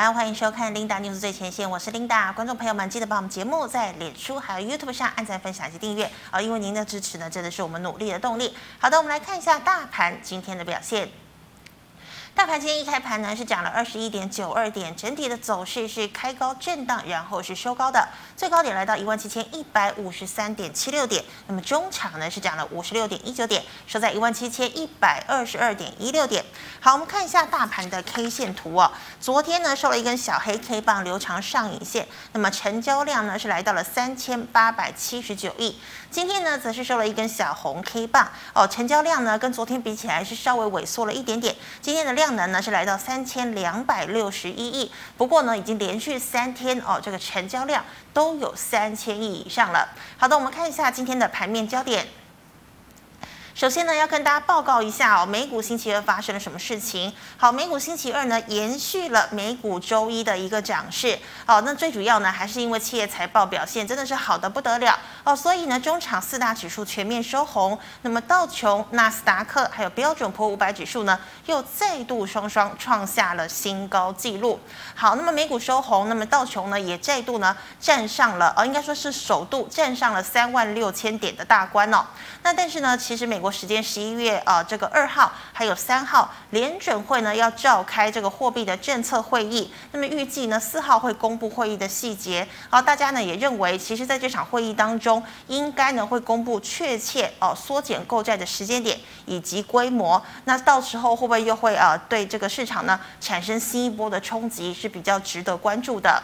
好，欢迎收看 Linda News 最前线，我是琳达。观众朋友们，记得把我们节目在脸书还有 YouTube 上按赞、分享及订阅啊！因为您的支持呢，真的是我们努力的动力。好的，我们来看一下大盘今天的表现。大盘今天一开盘呢，是涨了二十一点九二点，整体的走势是开高震荡，然后是收高的，最高点来到一万七千一百五十三点七六点。那么中场呢是涨了五十六点一九点，收在一万七千一百二十二点一六点。好，我们看一下大盘的 K 线图哦。昨天呢收了一根小黑 K 棒，留长上影线，那么成交量呢是来到了三千八百七十九亿。今天呢则是收了一根小红 K 棒哦，成交量呢跟昨天比起来是稍微萎缩了一点点。今天的量能呢是来到三千两百六十一亿，不过呢已经连续三天哦，这个成交量都有三千亿以上了。好的，我们看一下今天的盘面焦点。首先呢，要跟大家报告一下哦，美股星期二发生了什么事情？好，美股星期二呢，延续了美股周一的一个涨势。好，那最主要呢，还是因为企业财报表现真的是好的不得了哦，所以呢，中场四大指数全面收红。那么道琼、纳斯达克还有标准普五百指数呢，又再度双双创下了新高纪录。好，那么美股收红，那么道琼呢，也再度呢站上了，呃，应该说是首度站上了三万六千点的大关哦。那但是呢，其实美国。时间十一月啊，这个二号还有三号，联准会呢要召开这个货币的政策会议。那么预计呢四号会公布会议的细节。好，大家呢也认为，其实在这场会议当中，应该呢会公布确切哦缩减购债的时间点以及规模。那到时候会不会又会啊对这个市场呢产生新一波的冲击，是比较值得关注的。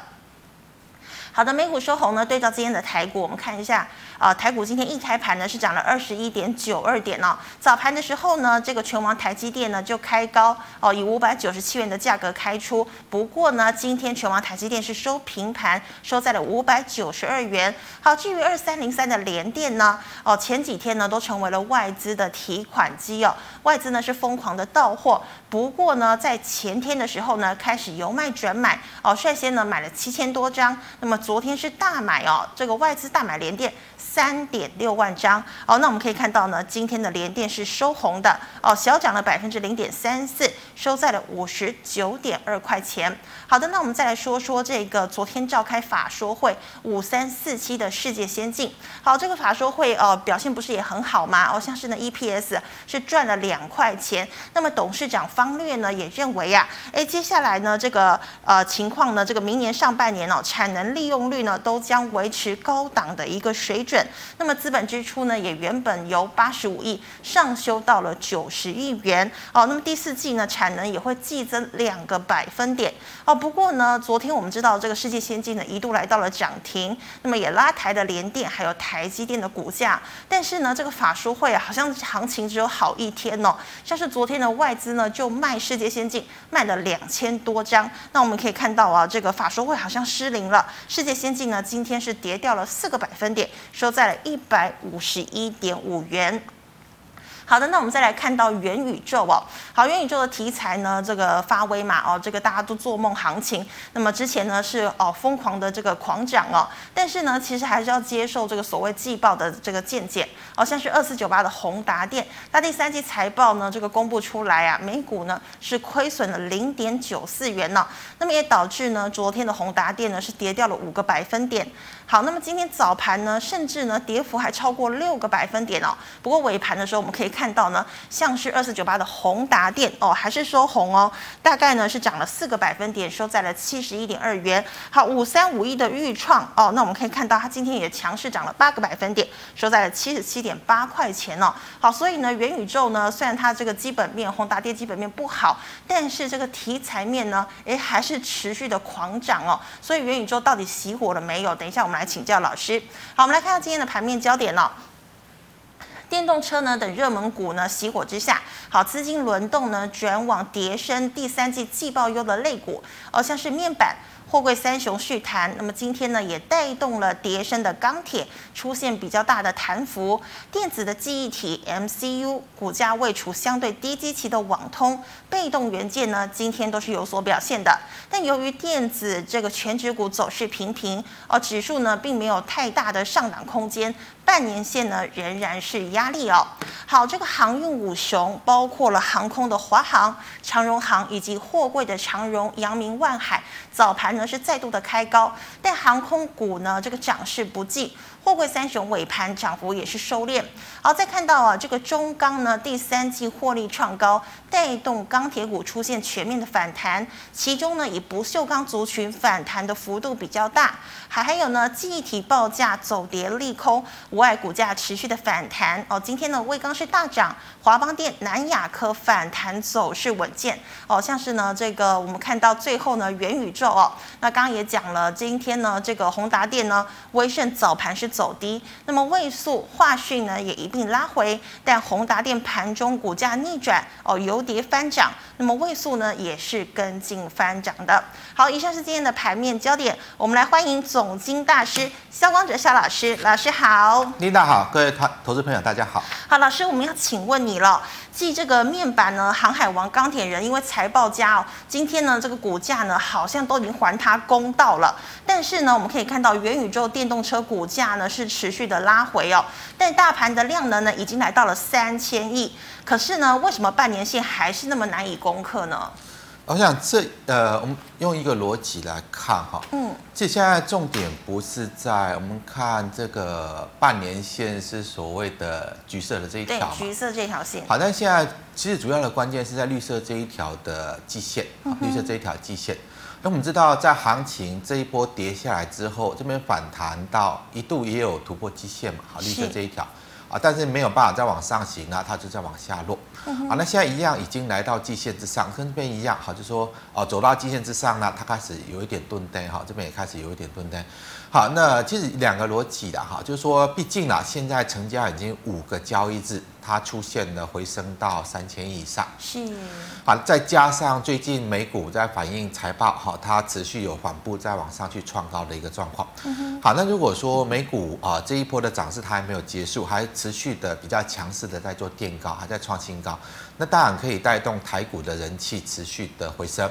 好的，美股收红呢，对照今天的台股，我们看一下。啊，台股今天一开盘呢是涨了二十一点九二点哦。早盘的时候呢，这个权王台积电呢就开高哦，以五百九十七元的价格开出。不过呢，今天权王台积电是收平盘，收在了五百九十二元。好，至于二三零三的联电呢，哦，前几天呢都成为了外资的提款机哦，外资呢是疯狂的到货。不过呢，在前天的时候呢，开始由卖转买哦，率先呢买了七千多张。那么昨天是大买哦，这个外资大买联电。三点六万张哦，那我们可以看到呢，今天的联电是收红的哦，小涨了百分之零点三四，收在了五十九点二块钱。好的，那我们再来说说这个昨天召开法说会五三四七的世界先进。好，这个法说会哦表现不是也很好吗？哦，像是呢 EPS 是赚了两块钱。那么董事长方略呢也认为呀，诶，接下来呢这个呃情况呢，这个明年上半年哦产能利用率呢都将维持高档的一个水准。那么资本支出呢，也原本由八十五亿上修到了九十亿元哦。那么第四季呢，产能也会季增两个百分点哦。不过呢，昨天我们知道这个世界先进呢一度来到了涨停，那么也拉抬了联电还有台积电的股价。但是呢，这个法说会，好像行情只有好一天哦。像是昨天的外资呢，就卖世界先进卖了两千多张。那我们可以看到啊，这个法说会好像失灵了。世界先进呢，今天是跌掉了四个百分点，收在了一百五十一点五元。好的，那我们再来看到元宇宙哦。好，元宇宙的题材呢，这个发威嘛，哦，这个大家都做梦行情。那么之前呢是哦疯狂的这个狂涨哦，但是呢其实还是要接受这个所谓季报的这个见解。哦，像是二四九八的宏达电，它第三季财报呢这个公布出来啊，每股呢是亏损了零点九四元呢，哦，那么也导致呢昨天的宏达电呢是跌掉了五个百分点。好，那么今天早盘呢甚至呢跌幅还超过六个百分点哦。不过尾盘的时候我们可以。看到呢，像是二四九八的宏达电哦，还是收红哦，大概呢是涨了四个百分点，收在了七十一点二元。好，五三五一的钰创哦，那我们可以看到它今天也强势涨了八个百分点，收在了七十七点八块钱哦。好，所以呢，元宇宙呢，虽然它这个基本面宏达电基本面不好，但是这个题材面呢，诶，还是持续的狂涨哦。所以元宇宙到底熄火了没有？等一下我们来请教老师。好，我们来看到今天的盘面焦点哦。电动车呢等热门股呢熄火之下，好，资金轮动呢转往跌升第三季季报优的类股，哦，像是面板。货柜三雄续弹，那么今天呢也带动了跌升的钢铁出现比较大的弹幅，电子的记忆体 MCU 股价位处相对低基期的网通、被动元件呢今天都是有所表现的，但由于电子这个全指股走势平平，而指数呢并没有太大的上涨空间，半年线呢仍然是压力哦。好，这个航运五雄包括了航空的华航、长荣航以及货柜的长荣、阳明、万海，早盘呢是再度的开高，但航空股呢这个涨势不济。货柜三雄尾盘涨幅也是收敛。好，再看到啊，这个中钢呢，第三季获利创高，带动钢钢铁股出现全面的反弹。其中呢，以不锈钢族群反弹的幅度比较大。还还有呢，记忆体报价走跌利空，无碍股价持续的反弹。哦，今天呢，卫钢是大涨，华邦电、南亚科反弹走势稳健。哦，像是呢，这个我们看到最后呢，元宇宙哦，那刚刚也讲了，今天呢，这个宏达电呢，威盛早盘是。走低，那么位速华讯呢也一并拉回，但宏达电盘中股价逆转哦，由跌翻涨，那么位数呢也是跟进翻涨的。好，以上是今天的盘面焦点，我们来欢迎总经大师肖光哲肖老师，老师好，琳达好，各位投投资朋友大家好。好，老师，我们要请问你了。继这个面板呢，航海王、钢铁人因为财报佳哦，今天呢这个股价呢好像都已经还他公道了。但是呢，我们可以看到元宇宙电动车股价呢是持续的拉回哦，但大盘的量能呢已经来到了三千亿。可是呢，为什么半年线还是那么难以攻克呢？我想这呃，我们用一个逻辑来看哈，嗯，这现在重点不是在我们看这个半年线是所谓的橘色的这一条嘛，橘色这条线。好，但现在其实主要的关键是在绿色这一条的季线，绿色这一条季线。那我们知道，在行情这一波跌下来之后，这边反弹到一度也有突破季线嘛，好，绿色这一条。啊，但是没有办法再往上行啊，它就在往下落。啊，那现在一样已经来到季线之上，跟这边一样，好，就说哦，走到季线之上呢，它开始有一点钝跌，哈，这边也开始有一点钝跌。好，那其实两个逻辑的哈，就是说，毕竟啊，现在成交已经五个交易日。它出现了回升到三千亿以上，是，好，再加上最近美股在反映财报，哈，它持续有缓步在往上去创高的一个状况。好，那如果说美股啊这一波的涨势它还没有结束，还持续的比较强势的在做垫高，还在创新高，那当然可以带动台股的人气持续的回升。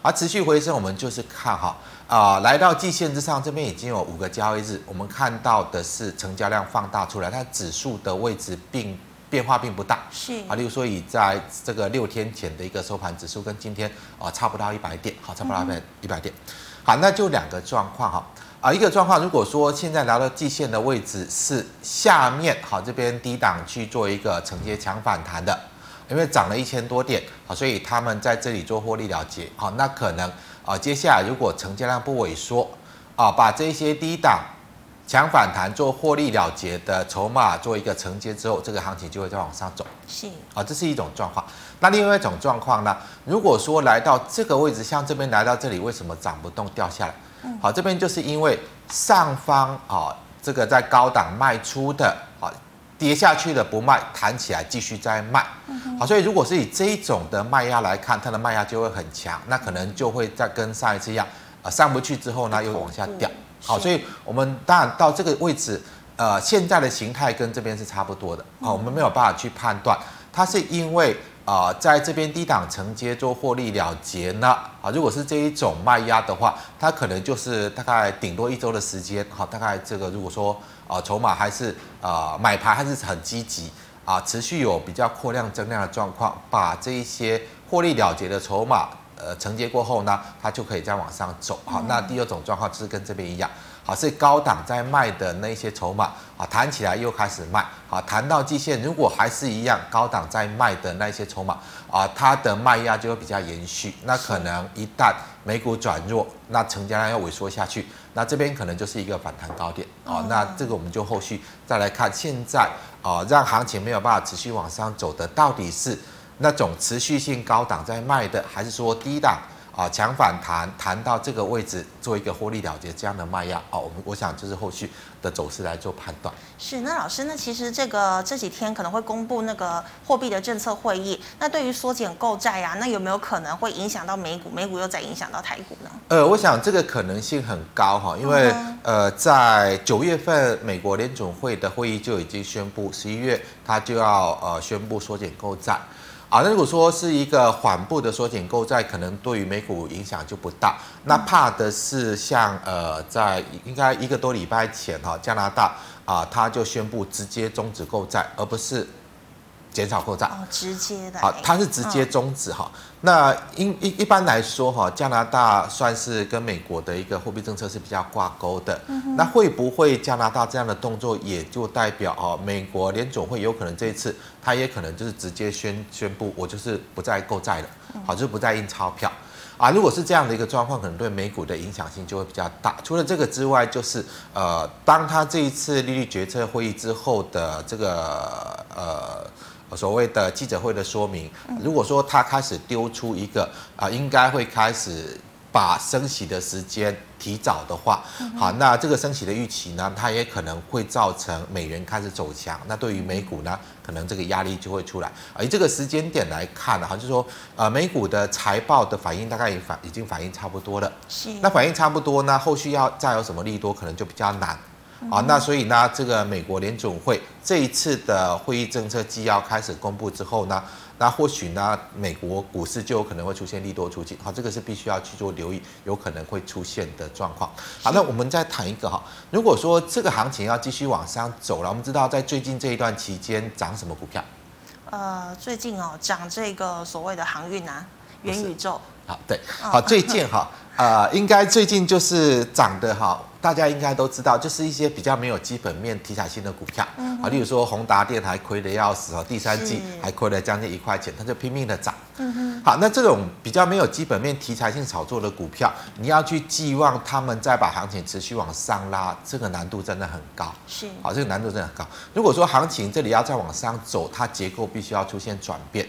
而持续回升，我们就是看哈啊，来到季线之上，这边已经有五个交易日，我们看到的是成交量放大出来，它指数的位置并。变化并不大，是。啊，例如说以在这个六天前的一个收盘指数跟今天啊差不到一百点，好，差不到一百一百点，好，那就两个状况。哈啊，一个状况如果说现在来到季线的位置是下面好，这边低档去做一个承接强反弹的，因为涨了一千多点好，所以他们在这里做获利了结。好，那可能啊接下来如果成交量不萎缩啊，把这些低档。强反弹做获利了结的筹码做一个承接之后，这个行情就会再往上走。是啊，这是一种状况。那另外一种状况呢？如果说来到这个位置，像这边来到这里，为什么涨不动掉下来？好，这边就是因为上方啊，这个在高档卖出的啊，跌下去的不卖，弹起来继续再卖。好，所以如果是以这一种的卖压来看，它的卖压就会很强，那可能就会再跟上一次一样，啊，上不去之后呢，又往下掉。好，所以我们当然到这个位置，呃，现在的形态跟这边是差不多的。好，我们没有办法去判断，它是因为啊、呃，在这边低档承接做获利了结呢。啊，如果是这一种卖压的话，它可能就是大概顶多一周的时间。好，大概这个如果说啊，筹码还是啊买盘还是很积极啊，持续有比较扩量增量的状况，把这一些获利了结的筹码。呃，承接过后呢，它就可以再往上走。好，那第二种状况就是跟这边一样，好，是高档在卖的那些筹码啊，弹起来又开始卖。好，弹到季线，如果还是一样高档在卖的那些筹码啊，它的卖压就会比较延续。那可能一旦美股转弱，那成交量要萎缩下去，那这边可能就是一个反弹高点啊。那这个我们就后续再来看，现在啊，让行情没有办法持续往上走的到底是？那种持续性高档在卖的，还是说低档啊强反弹弹到这个位置做一个获利了结这样的卖压哦，我们我想就是后续的走势来做判断。是，那老师，那其实这个这几天可能会公布那个货币的政策会议，那对于缩减购债啊，那有没有可能会影响到美股？美股又再影响到台股呢？呃，我想这个可能性很高哈，因为、嗯、呃，在九月份美国联总会的会议就已经宣布，十一月它就要呃宣布缩减购债。啊，那如果说是一个缓步的缩减购债，可能对于美股影响就不大。那怕的是像呃，在应该一个多礼拜前哈，加拿大啊，他就宣布直接终止购债，而不是。减少购债哦，直接的，好，它是直接终止哈。嗯、那一一一般来说哈，加拿大算是跟美国的一个货币政策是比较挂钩的。嗯、那会不会加拿大这样的动作，也就代表哦，美国联总会有可能这一次，它也可能就是直接宣宣布，我就是不再购债了，好，就是不再印钞票啊。如果是这样的一个状况，可能对美股的影响性就会比较大。除了这个之外，就是呃，当他这一次利率决策会议之后的这个呃。所谓的记者会的说明，如果说他开始丢出一个啊，应该会开始把升息的时间提早的话，好，那这个升息的预期呢，它也可能会造成美元开始走强，那对于美股呢，可能这个压力就会出来。而这个时间点来看呢，哈，就是说呃，美股的财报的反应大概也反已经反应差不多了，是，那反应差不多呢，后续要再有什么利多，可能就比较难。啊，那所以呢，这个美国联总会这一次的会议政策纪要开始公布之后呢，那或许呢，美国股市就有可能会出现利多出尽。好，这个是必须要去做留意，有可能会出现的状况。好，那我们再谈一个哈，如果说这个行情要继续往上走了，我们知道在最近这一段期间涨什么股票？呃，最近哦，涨这个所谓的航运啊，元宇宙。好，对，好，最近哈。呃，应该最近就是涨的哈，大家应该都知道，就是一些比较没有基本面题材性的股票，啊、例如说宏达电还亏的要死哦，第三季还亏了将近一块钱，它就拼命的涨。嗯哼，好，那这种比较没有基本面题材性炒作的股票，你要去寄望他们再把行情持续往上拉，这个难度真的很高。是，好，这个难度真的很高。如果说行情这里要再往上走，它结构必须要出现转变，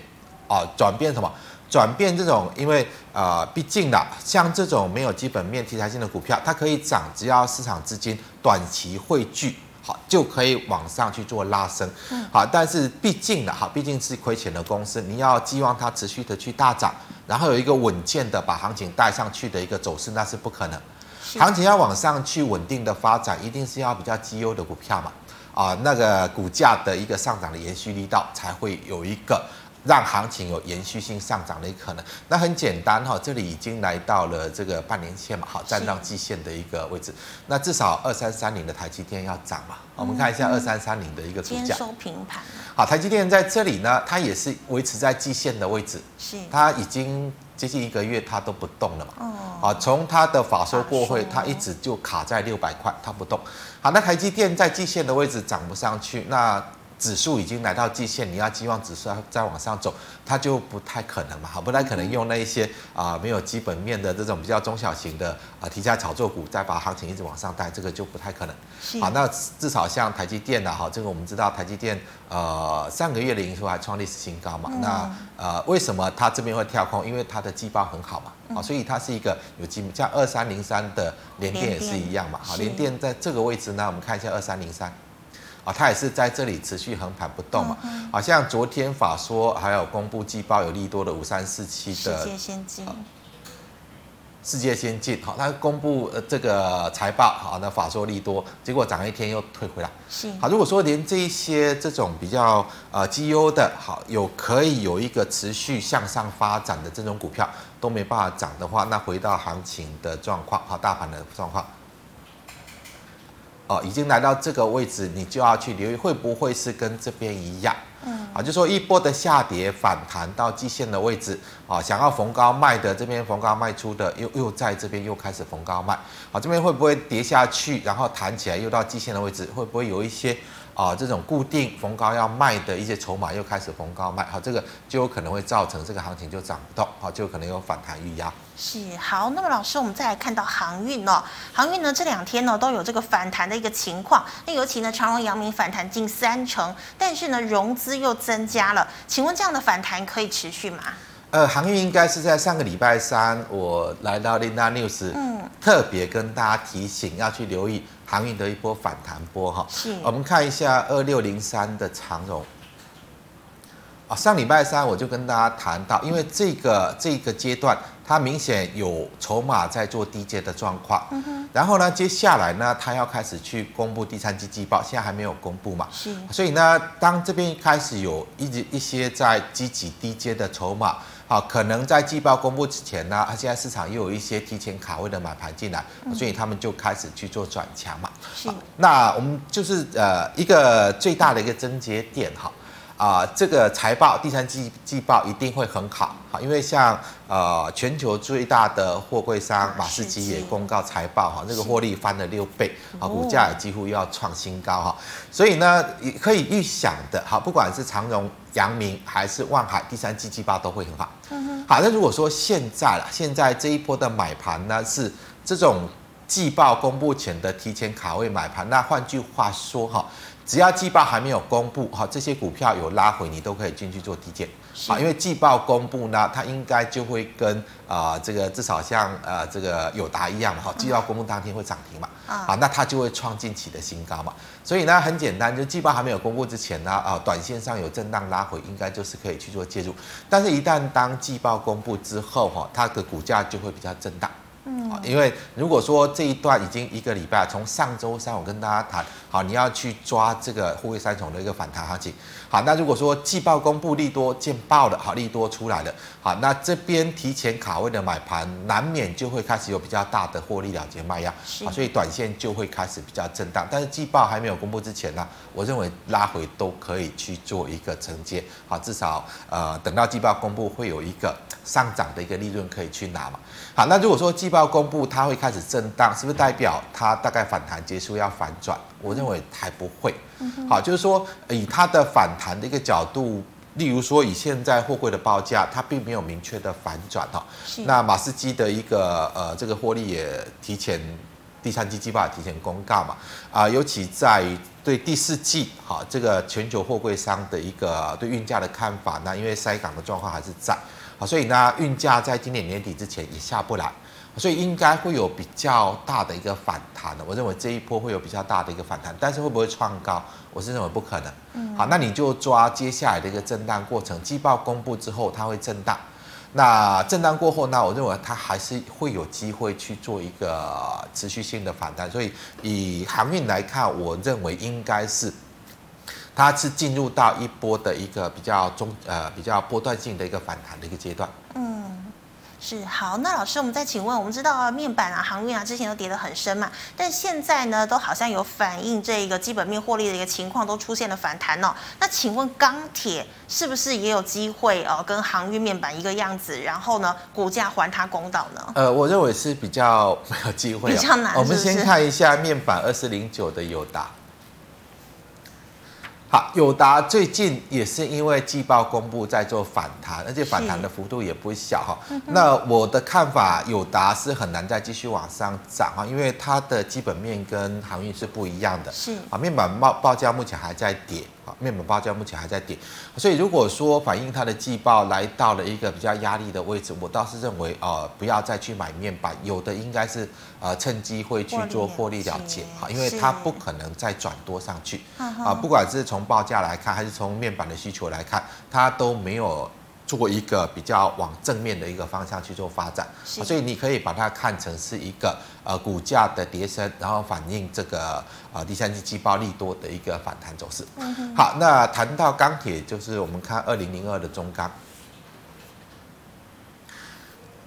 哦，转变什么？转变这种，因为呃，毕竟啦，像这种没有基本面题材性的股票，它可以涨，只要市场资金短期汇聚，好，就可以往上去做拉升，好，但是毕竟的哈，毕竟是亏钱的公司，你要寄望它持续的去大涨，然后有一个稳健的把行情带上去的一个走势，那是不可能。行情要往上去稳定的发展，一定是要比较绩优的股票嘛，啊，那个股价的一个上涨的延续力道才会有一个。让行情有延续性上涨的可能，那很简单哈，这里已经来到了这个半年线嘛，好，站上季线的一个位置，那至少二三三零的台积电要涨嘛，嗯、我们看一下二三三零的一个股价，收平盘。好，台积电在这里呢，它也是维持在季线的位置，是，它已经接近一个月它都不动了嘛，哦，好，从它的法说过会，它一直就卡在六百块，它不动，好，那台积电在季线的位置涨不上去，那。指数已经来到季线，你要期望指数再往上走，它就不太可能嘛，好，不太可能用那一些啊、呃、没有基本面的这种比较中小型的啊题材炒作股，再把行情一直往上带，这个就不太可能。好，那至少像台积电呢，哈，这个我们知道台积电呃上个月的营收还创历史新高嘛，嗯、那呃为什么它这边会跳空？因为它的季报很好嘛，啊、嗯，所以它是一个有基本，像二三零三的联电也是一样嘛，好，联电在这个位置呢，我们看一下二三零三。啊，它也是在这里持续横盘不动嘛，好像昨天法说还有公布季报有利多的五三四七的世界先进，世界先进好，它公布呃这个财报好，那法说利多，结果涨一天又退回来。是好，如果说连这一些这种比较呃绩优的，好有可以有一个持续向上发展的这种股票都没办法涨的话，那回到行情的状况，好，大盘的状况。哦，已经来到这个位置，你就要去留意会不会是跟这边一样，嗯，啊，就说一波的下跌反弹到季线的位置，啊，想要逢高卖的这边逢高卖出的，又又在这边又开始逢高卖，啊，这边会不会跌下去，然后弹起来又到季线的位置，会不会有一些？啊，这种固定逢高要卖的一些筹码又开始逢高卖，好，这个就有可能会造成这个行情就涨不动，好，就可能有反弹预压。是，好，那么老师，我们再来看到航运哦，航运呢这两天呢都有这个反弹的一个情况，那尤其呢长荣、阳明反弹近三成，但是呢融资又增加了，请问这样的反弹可以持续吗？呃，航运应该是在上个礼拜三，我来到 Linda News，嗯，特别跟大家提醒要去留意航运的一波反弹波哈。是，我们看一下二六零三的长荣。啊，上礼拜三我就跟大家谈到，因为这个这个阶段它明显有筹码在做低阶的状况，然后呢，接下来呢，它要开始去公布第三季季报，现在还没有公布嘛，是，所以呢，当这边开始有一直一些在积极低阶的筹码，好，可能在季报公布之前呢，它现在市场又有一些提前卡位的买盘进来，所以他们就开始去做转强嘛，是，那我们就是呃一个最大的一个症结点哈。啊、呃，这个财报第三季季报一定会很好，好，因为像呃全球最大的货柜商马士基也公告财报哈，那个获利翻了六倍，啊，股价也几乎要创新高哈，所以呢，也可以预想的，好，不管是长荣、阳明还是万海，第三季季报都会很好。嗯好，那如果说现在了，现在这一波的买盘呢是这种季报公布前的提前卡位买盘，那换句话说哈。只要季报还没有公布，哈，这些股票有拉回，你都可以进去做低接，啊，因为季报公布呢，它应该就会跟啊、呃、这个至少像呃这个友达一样嘛，哈，季报公布当天会涨停嘛，啊，那它就会创近期的新高嘛，所以呢很简单，就季报还没有公布之前呢，啊，短线上有震荡拉回，应该就是可以去做介入，但是一旦当季报公布之后，哈，它的股价就会比较震荡。嗯，因为如果说这一段已经一个礼拜，从上周三我跟大家谈，好，你要去抓这个沪汇三重的一个反弹行情，好，那如果说季报公布利多见报了，好，利多出来了，好，那这边提前卡位的买盘难免就会开始有比较大的获利了结卖压，好，所以短线就会开始比较震荡，但是季报还没有公布之前呢，我认为拉回都可以去做一个承接，好，至少呃等到季报公布会有一个上涨的一个利润可以去拿嘛，好，那如果说季报公布，它会开始震荡，是不是代表它大概反弹结束要反转？我认为还不会。好，就是说以它的反弹的一个角度，例如说以现在货柜的报价，它并没有明确的反转哈。那马士基的一个呃这个获利也提前第三季季报也提前公告嘛啊，尤其在于对第四季哈这个全球货柜商的一个对运价的看法，那因为塞港的状况还是在，好，所以呢运价在今年年底之前也下不来。所以应该会有比较大的一个反弹的，我认为这一波会有比较大的一个反弹，但是会不会创高，我是认为不可能。嗯，好，那你就抓接下来的一个震荡过程，季报公布之后它会震荡，那震荡过后呢，我认为它还是会有机会去做一个持续性的反弹。所以以航运来看，我认为应该是它是进入到一波的一个比较中呃比较波段性的一个反弹的一个阶段。嗯。是好，那老师，我们再请问，我们知道啊，面板啊、航运啊，之前都跌得很深嘛，但现在呢，都好像有反映这个基本面获利的一个情况，都出现了反弹哦。那请问钢铁是不是也有机会哦，跟航运面板一个样子，然后呢，股价还它公道呢？呃，我认为是比较没有机会，比较难。我们先看一下面板二四零九的友达。好，友达最近也是因为季报公布在做反弹，而且反弹的幅度也不小哈。那我的看法，友达是很难再继续往上涨哈，因为它的基本面跟航运是不一样的。是啊，面板报报价目前还在跌。面板报价目前还在跌，所以如果说反映它的季报来到了一个比较压力的位置，我倒是认为呃不要再去买面板，有的应该是呃趁机会去做获利了结哈，因为它不可能再转多上去啊，不管是从报价来看，还是从面板的需求来看，它都没有。做一个比较往正面的一个方向去做发展，所以你可以把它看成是一个呃股价的跌升，然后反映这个呃第三季季报利多的一个反弹走势。好，那谈到钢铁，就是我们看二零零二的中钢。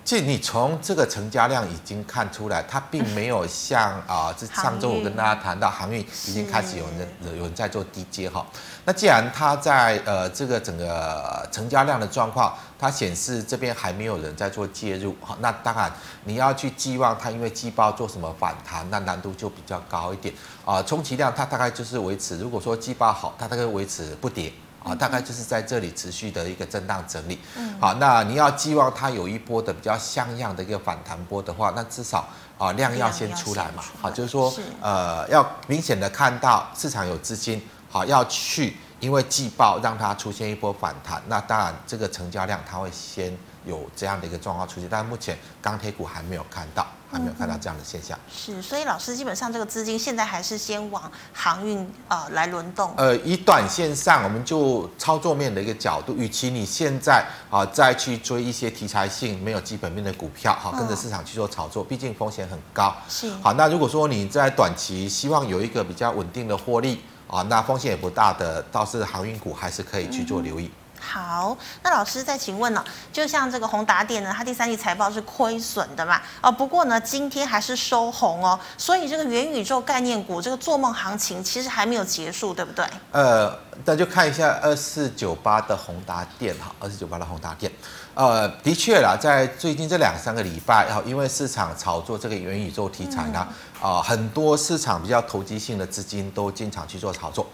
其实你从这个成交量已经看出来，它并没有像啊，这上周我跟大家谈到航运已经开始有人有人在做低接哈。那既然它在呃这个整个成交量的状况，它显示这边还没有人在做介入哈，那当然你要去寄望它因为季报做什么反弹，那难度就比较高一点啊。充其量它大概就是维持，如果说季报好，它大概维持不跌。啊，大概就是在这里持续的一个震荡整理。嗯，好，那你要寄望它有一波的比较像样的一个反弹波的话，那至少啊量要先出来嘛。好，就是说呃要明显的看到市场有资金，好要去因为季报让它出现一波反弹，那当然这个成交量它会先有这样的一个状况出现，但是目前钢铁股还没有看到，还没有看到这样的现象。嗯、是，所以老师基本上这个资金现在还是先往航运呃来轮动。呃，以短线上，我们就操作面的一个角度，与其你现在啊再去追一些题材性没有基本面的股票，好跟着市场去做炒作，毕竟风险很高。是。好，那如果说你在短期希望有一个比较稳定的获利啊，那风险也不大的，倒是航运股还是可以去做留意。嗯好，那老师再请问呢、哦？就像这个宏达电呢，它第三季财报是亏损的嘛？哦，不过呢，今天还是收红哦。所以这个元宇宙概念股这个做梦行情其实还没有结束，对不对？呃，那就看一下二四九八的宏达电哈，二四九八的宏达电。呃，的确啦，在最近这两三个礼拜，哈，因为市场炒作这个元宇宙题材呢，啊、嗯呃，很多市场比较投机性的资金都经常去做炒作。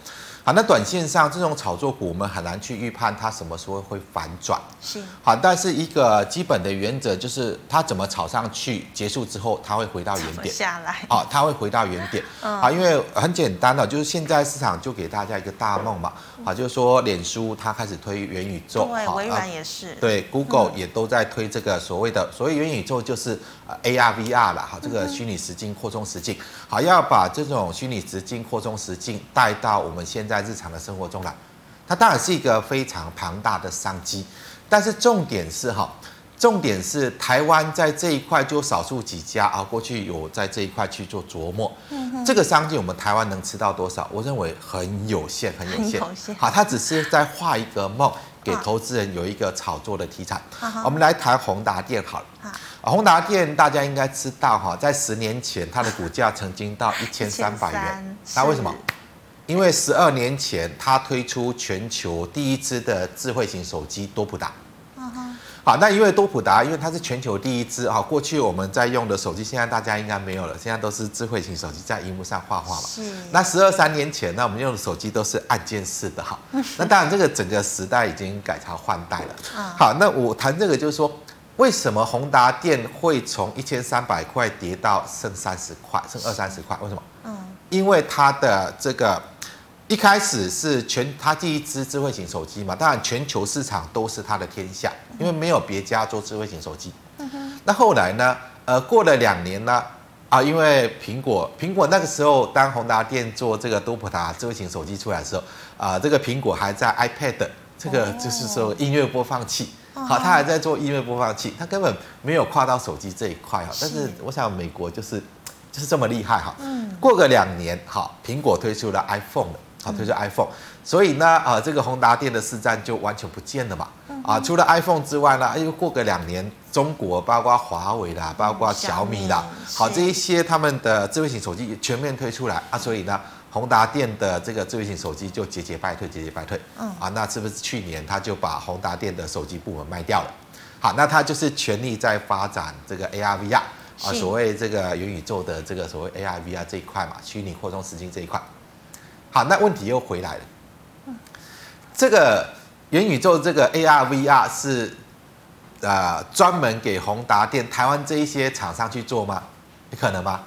好，那短线上这种炒作股，我们很难去预判它什么时候会反转。是。好，但是一个基本的原则就是，它怎么炒上去，结束之后它会回到原点。下来。好，它会回到原点。嗯。因为很简单的，就是现在市场就给大家一个大梦嘛。啊，就是说脸书它开始推元宇宙。对，微软也是。对，Google 也都在推这个所谓的所谓元宇宙，就是 AR、VR 了。哈，这个虚拟实境、扩充实境。好，要把这种虚拟实境、扩充实境带到我们现在。在日常的生活中来，它当然是一个非常庞大的商机，但是重点是哈，重点是台湾在这一块就少数几家啊，过去有在这一块去做琢磨，这个商机我们台湾能吃到多少？我认为很有限，很有限。好，它只是在画一个梦，给投资人有一个炒作的题材。我们来谈宏达电好了。宏达电大家应该知道哈，在十年前它的股价曾经到一千三百元，那为什么？因为十二年前，它推出全球第一支的智慧型手机多普达。好，那因为多普达，因为它是全球第一支哈。过去我们在用的手机，现在大家应该没有了，现在都是智慧型手机在荧幕上画画嘛。是。那十二三年前，那我们用的手机都是按键式的哈。那当然，这个整个时代已经改朝换代了。好，那我谈这个就是说，为什么宏达电会从一千三百块跌到剩三十块，剩二三十块？为什么？嗯。因为它的这个。一开始是全它第一支智慧型手机嘛，当然全球市场都是它的天下，因为没有别家做智慧型手机。那后来呢？呃，过了两年呢，啊，因为苹果苹果那个时候当宏达电做这个多普达智慧型手机出来的时候，啊，这个苹果还在 iPad 这个就是说音乐播放器，好，他还在做音乐播放器，他根本没有跨到手机这一块哈。但是我想美国就是就是这么厉害哈。嗯。过个两年，好，苹果推出了 iPhone 了。好，推出 iPhone，所以呢，啊，这个宏达电的市占就完全不见了嘛。啊，除了 iPhone 之外呢，又过个两年，中国包括华为啦，包括小米啦，好，这一些他们的智慧型手机全面推出来啊，所以呢，宏达电的这个智慧型手机就节节败退，节节败退。嗯。啊，那是不是去年他就把宏达电的手机部门卖掉了？好，那他就是全力在发展这个 AR VR 啊，所谓这个元宇宙的这个所谓 AR VR 这一块嘛，虚拟扩充实境这一块。好，那问题又回来了。这个元宇宙这个 AR VR 是呃专门给宏达电台湾这一些厂商去做吗？你可能吗？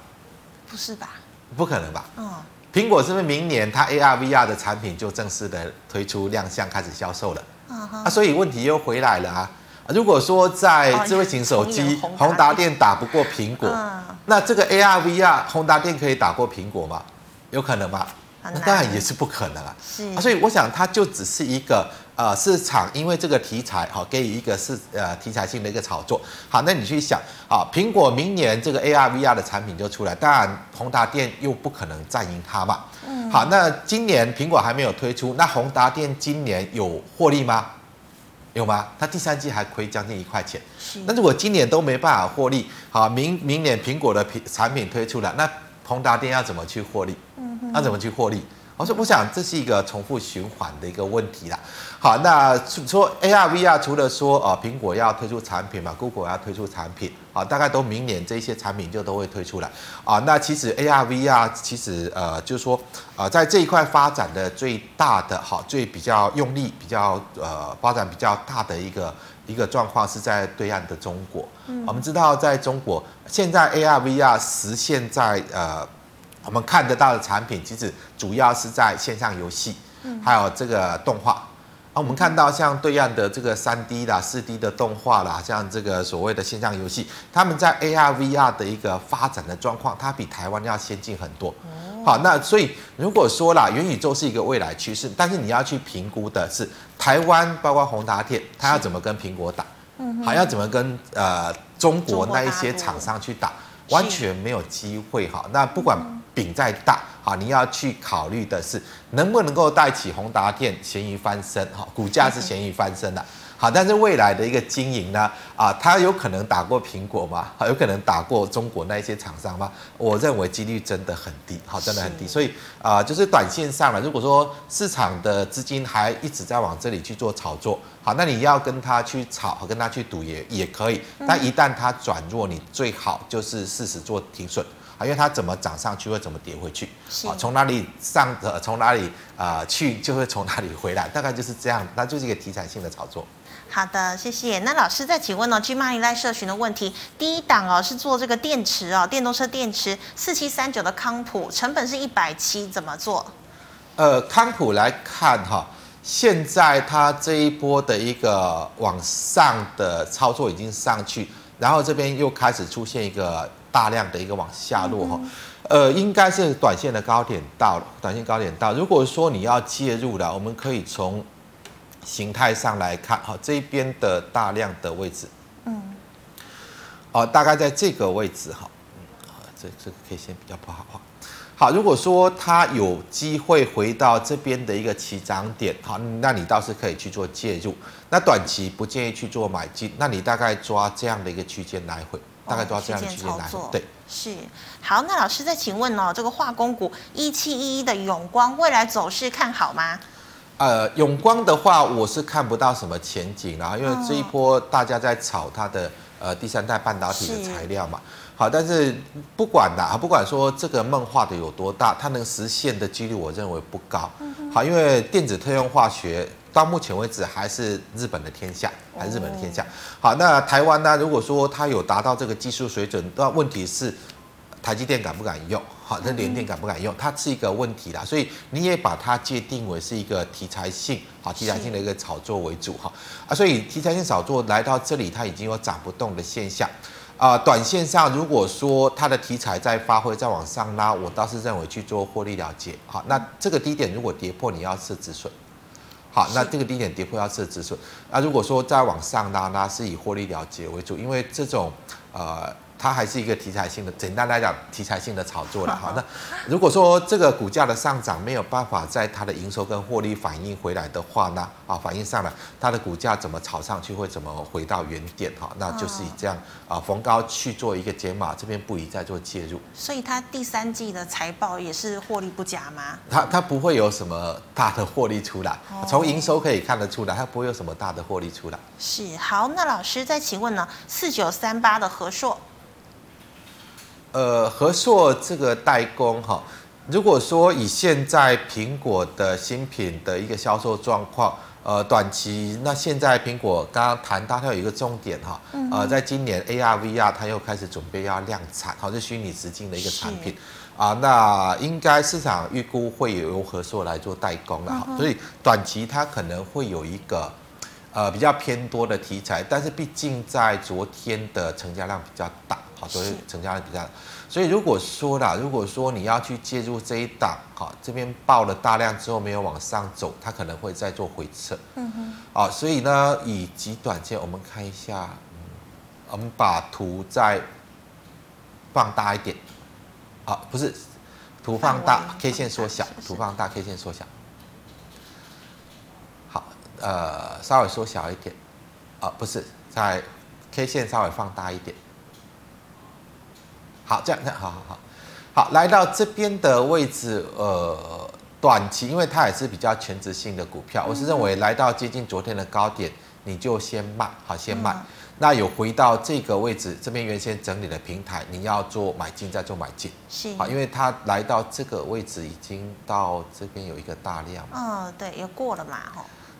不是吧？不可能吧？嗯。苹果是不是明年它 AR VR 的产品就正式的推出亮相开始销售了？啊，所以问题又回来了啊！如果说在智慧型手机宏达电打不过苹果，那这个 AR VR 宏达电可以打过苹果吗？有可能吗？那当然也是不可能啊，是啊，所以我想它就只是一个呃市场，因为这个题材好给予一个是呃题材性的一个炒作。好，那你去想，好，苹果明年这个 AR VR 的产品就出来，当然宏达电又不可能战赢它嘛。嗯。好，那今年苹果还没有推出，那宏达电今年有获利吗？有吗？它第三季还亏将近一块钱。是。那如果今年都没办法获利，好，明明年苹果的品产品推出了，那宏达电要怎么去获利？嗯，要怎么去获利？我说，我想这是一个重复循环的一个问题啦。好，那说 AR VR 除了说呃苹果要推出产品嘛，Google 要推出产品啊，大概都明年这些产品就都会推出来啊。那其实 AR VR 其实呃就是说呃在这一块发展的最大的好最比较用力比较呃发展比较大的一个一个状况是在对岸的中国。嗯，我们知道在中国现在 AR VR 实现在呃。我们看得到的产品，其实主要是在线上游戏，还有这个动画啊，我们看到像对岸的这个三 D 啦、四 D 的动画啦，像这个所谓的线上游戏，他们在 AR、VR 的一个发展的状况，它比台湾要先进很多。好，那所以如果说啦，元宇宙是一个未来趋势，但是你要去评估的是台湾，包括宏达电，它要怎么跟苹果打？嗯，还要怎么跟呃中国那一些厂商去打？完全没有机会哈。那不管饼再大，好，你要去考虑的是能不能够带起宏达电咸鱼翻身哈，股价是咸鱼翻身的。好，但是未来的一个经营呢？啊，它有可能打过苹果吗？有可能打过中国那一些厂商吗？我认为几率真的很低，好，真的很低。所以啊，就是短线上了，如果说市场的资金还一直在往这里去做炒作，好，那你要跟他去炒，跟他去赌也也可以。但一旦它转弱，你最好就是适时做停损啊，因为它怎么涨上去会怎么跌回去，啊，从哪里上的从哪里啊去就会从哪里回来，大概就是这样，那就是一个题材性的炒作。好的，谢谢。那老师再请问哦，GMoney 来社群的问题，第一档哦是做这个电池哦，电动车电池四七三九的康普，成本是一百七，怎么做？呃，康普来看哈，现在它这一波的一个往上的操作已经上去，然后这边又开始出现一个大量的一个往下落哈，呃，应该是短线的高点到了，短线高点到。如果说你要介入了，我们可以从。形态上来看，哈，这边的大量的位置，嗯，哦，大概在这个位置，哈，嗯，这这个 K 线比较不好，哈，好，如果说它有机会回到这边的一个起涨点，好，那你倒是可以去做介入，那短期不建议去做买进，那你大概抓这样的一个区间来回，大概抓这样的区间来回，对，是，好，那老师再请问哦，这个化工股一七一一的永光未来走势看好吗？呃，永光的话，我是看不到什么前景啦，因为这一波大家在炒它的呃第三代半导体的材料嘛。好，但是不管啦，不管说这个梦画的有多大，它能实现的几率我认为不高。好，因为电子特用化学到目前为止还是日本的天下，还是日本的天下。好，那台湾呢？如果说它有达到这个技术水准，那问题是。台积电敢不敢用？好，那联电敢不敢用？它是一个问题啦，所以你也把它界定为是一个题材性，好，题材性的一个炒作为主哈啊，所以题材性炒作来到这里，它已经有涨不动的现象啊。短线上如果说它的题材在发挥，再往上拉，我倒是认为去做获利了结。好，那这个低点如果跌破，你要设止损。好，那这个低点跌破要设止损。那如果说再往上拉，那是以获利了结为主，因为这种呃。它还是一个题材性的，简单来讲，题材性的炒作了。哈，那如果说这个股价的上涨没有办法在它的营收跟获利反映回来的话呢，啊，反映上来，它的股价怎么炒上去，会怎么回到原点？哈，那就是以这样啊逢高去做一个解码，这边不宜再做介入。所以它第三季的财报也是获利不佳吗？它它不会有什么大的获利出来，从营收可以看得出来，它不会有什么大的获利出来。是，好，那老师再请问呢，四九三八的和硕。呃，和硕这个代工哈，如果说以现在苹果的新品的一个销售状况，呃，短期那现在苹果刚刚谈到它有一个重点哈，呃，在今年 AR VR 它又开始准备要量产，好，是虚拟实境的一个产品。啊，那应该市场预估会由和硕来做代工了哈，所以短期它可能会有一个呃比较偏多的题材，但是毕竟在昨天的成交量比较大。所以成交量比较，所以如果说啦，如果说你要去介入这一档，好，这边爆了大量之后没有往上走，它可能会再做回撤。嗯哼。好，所以呢，以极短线我们看一下，嗯，我们把图再放大一点，啊，不是，图放大，K 线缩小，图放大，K 线缩小。好，呃，稍微缩小一点，啊，不是，在 K 线稍微放大一点。好，这样，好好好，好，来到这边的位置，呃，短期，因为它也是比较全值性的股票，我是认为来到接近昨天的高点，你就先卖，好，先卖。那有回到这个位置，这边原先整理的平台，你要做买进，再做买进，是，好，因为它来到这个位置，已经到这边有一个大量，嗯，对，也过了嘛，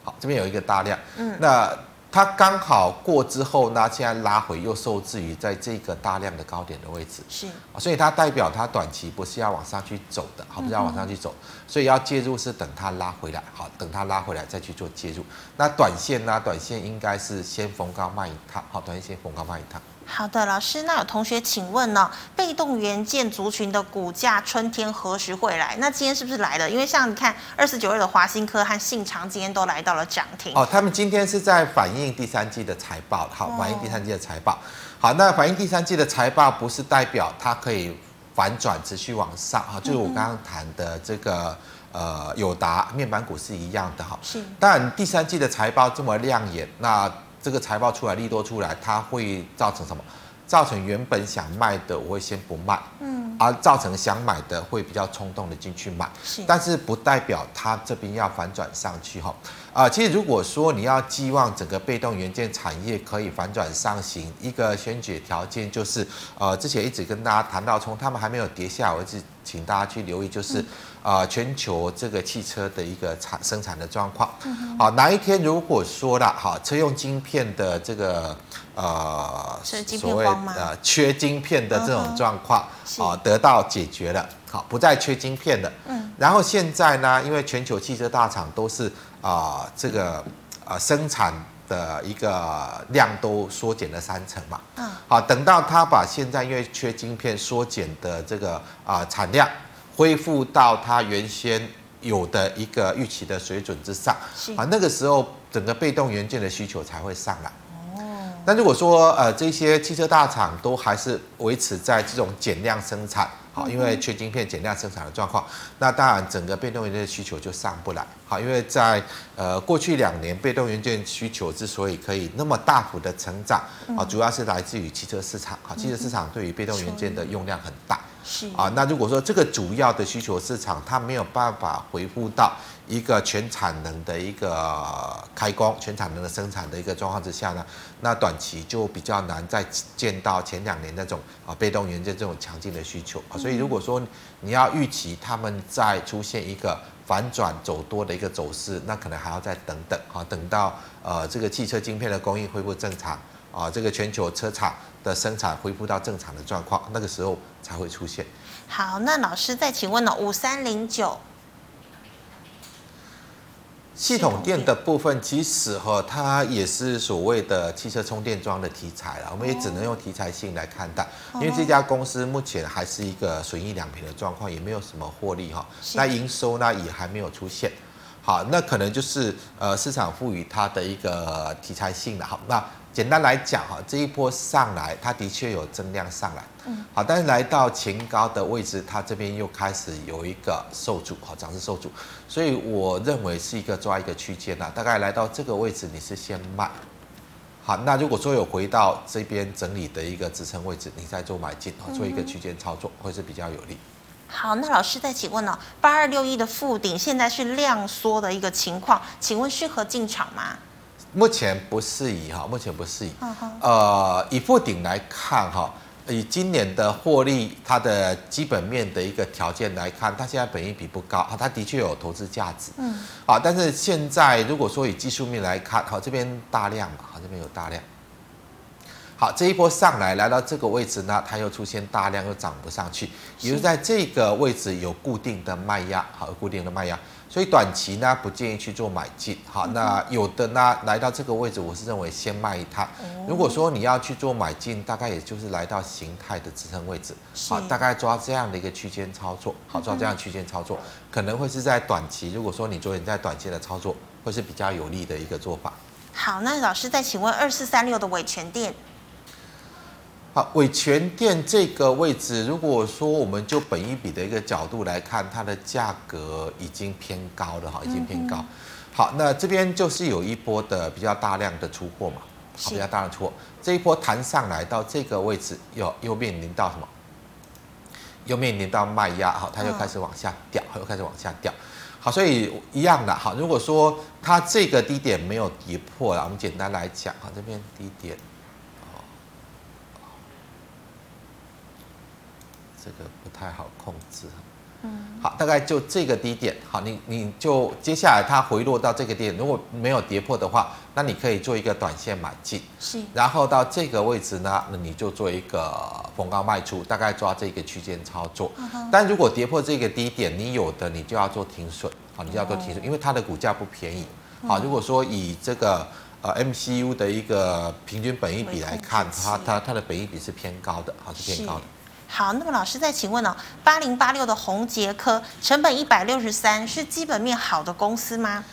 好，这边有一个大量，嗯，那。它刚好过之后呢，现在拉回又受制于在这个大量的高点的位置，是啊，所以它代表它短期不是要往上去走的，好，不是要往上去走，所以要介入是等它拉回来，好，等它拉回来再去做介入。那短线呢？短线应该是先逢高卖一趟，好，短线先逢高卖一趟。好的，老师，那有同学请问呢，被动元件族群的股价春天何时会来？那今天是不是来了？因为像你看二十九日的华新科和信长今天都来到了涨停。哦，他们今天是在反映第三季的财报，好，反映第三季的财报。好，那反映第三季的财报不是代表它可以反转持续往上啊，就是我刚刚谈的这个呃友达面板股是一样的哈。是。但第三季的财报这么亮眼，那。这个财报出来，利多出来，它会造成什么？造成原本想卖的，我会先不卖，嗯，而造成想买的会比较冲动的进去买，是，但是不代表它这边要反转上去哈。啊，其实如果说你要寄望整个被动元件产业可以反转上行，一个先决条件就是，呃，之前一直跟大家谈到，从他们还没有跌下，我一直请大家去留意，就是，啊、呃，全球这个汽车的一个产生产的状况。好，哪一天如果说了，好，车用晶片的这个，呃，所谓呃缺晶片的这种状况，啊，得到解决了，好，不再缺晶片了。嗯，然后现在呢，因为全球汽车大厂都是。啊、呃，这个啊、呃，生产的一个量都缩减了三成嘛。嗯。好，等到他把现在因为缺晶片缩减的这个啊、呃、产量恢复到他原先有的一个预期的水准之上，是啊，那个时候整个被动元件的需求才会上来。哦。那如果说呃这些汽车大厂都还是维持在这种减量生产。好，因为缺晶片减量生产的状况，那当然整个被动元件的需求就上不来。好，因为在呃过去两年，被动元件需求之所以可以那么大幅的成长，啊，主要是来自于汽车市场。好，汽车市场对于被动元件的用量很大。是。啊，那如果说这个主要的需求市场它没有办法回复到一个全产能的一个开工、全产能的生产的一个状况之下呢，那短期就比较难再见到前两年那种啊被动元件这种强劲的需求。啊。所以如果说你要预期他们再出现一个反转走多的一个走势，那可能还要再等等。啊，等到呃这个汽车晶片的供应恢复正常啊，这个全球车厂的生产恢复到正常的状况，那个时候才会出现。好，那老师再请问呢？五三零九系统电的部分，其实哈，它也是所谓的汽车充电桩的题材了。我们也只能用题材性来看待，因为这家公司目前还是一个损益两平的状况，也没有什么获利哈。那营收呢也还没有出现。好，那可能就是呃市场赋予它的一个题材性了。好，那。简单来讲哈，这一波上来，它的确有增量上来，嗯，好，但是来到前高的位置，它这边又开始有一个受阻，好，涨势受阻，所以我认为是一个抓一个区间呐，大概来到这个位置，你是先卖，好，那如果说有回到这边整理的一个支撑位置，你再做买进，做一个区间操作会是比较有利。好，那老师再请问哦，八二六一的附顶现在是量缩的一个情况，请问适合进场吗？目前不适宜哈，目前不适宜。呃，以富鼎来看哈，以今年的获利，它的基本面的一个条件来看，它现在本益比不高，它的确有投资价值。嗯。啊，但是现在如果说以技术面来看，好，这边大量嘛，好，这边有大量。好，这一波上来来到这个位置呢，它又出现大量又涨不上去，也就是在这个位置有固定的卖压，好，有固定的卖压。所以短期呢，不建议去做买进。好，那有的呢，来到这个位置，我是认为先卖一趟。如果说你要去做买进，大概也就是来到形态的支撑位置。好，大概抓这样的一个区间操作。好，抓这样区间操作，可能会是在短期。如果说你昨天在短期的操作，会是比较有利的一个做法。好，那老师再请问二四三六的伟诠电。好，伟诠电这个位置，如果说我们就本一比的一个角度来看，它的价格已经偏高了哈，已经偏高。好，那这边就是有一波的比较大量的出货嘛，好，比较大量的出货，这一波弹上来到这个位置，又又面临到什么？又面临到卖压，好，它又开始往下掉，又开始往下掉。好，所以一样的，好，如果说它这个低点没有跌破了，我们简单来讲，好，这边低点。这个不太好控制，嗯，好，大概就这个低点，好，你你就接下来它回落到这个点，如果没有跌破的话，那你可以做一个短线买进，是，然后到这个位置呢，那你就做一个逢高卖出，大概抓这个区间操作。嗯、但如果跌破这个低点，你有的你就要做停损，好，你就要做停损，哦、因为它的股价不便宜。好，如果说以这个呃 MCU 的一个平均本益比来看，它它它的本益比是偏高的，好，是偏高的。好，那么老师再请问哦，八零八六的宏捷科成本一百六十三，是基本面好的公司吗？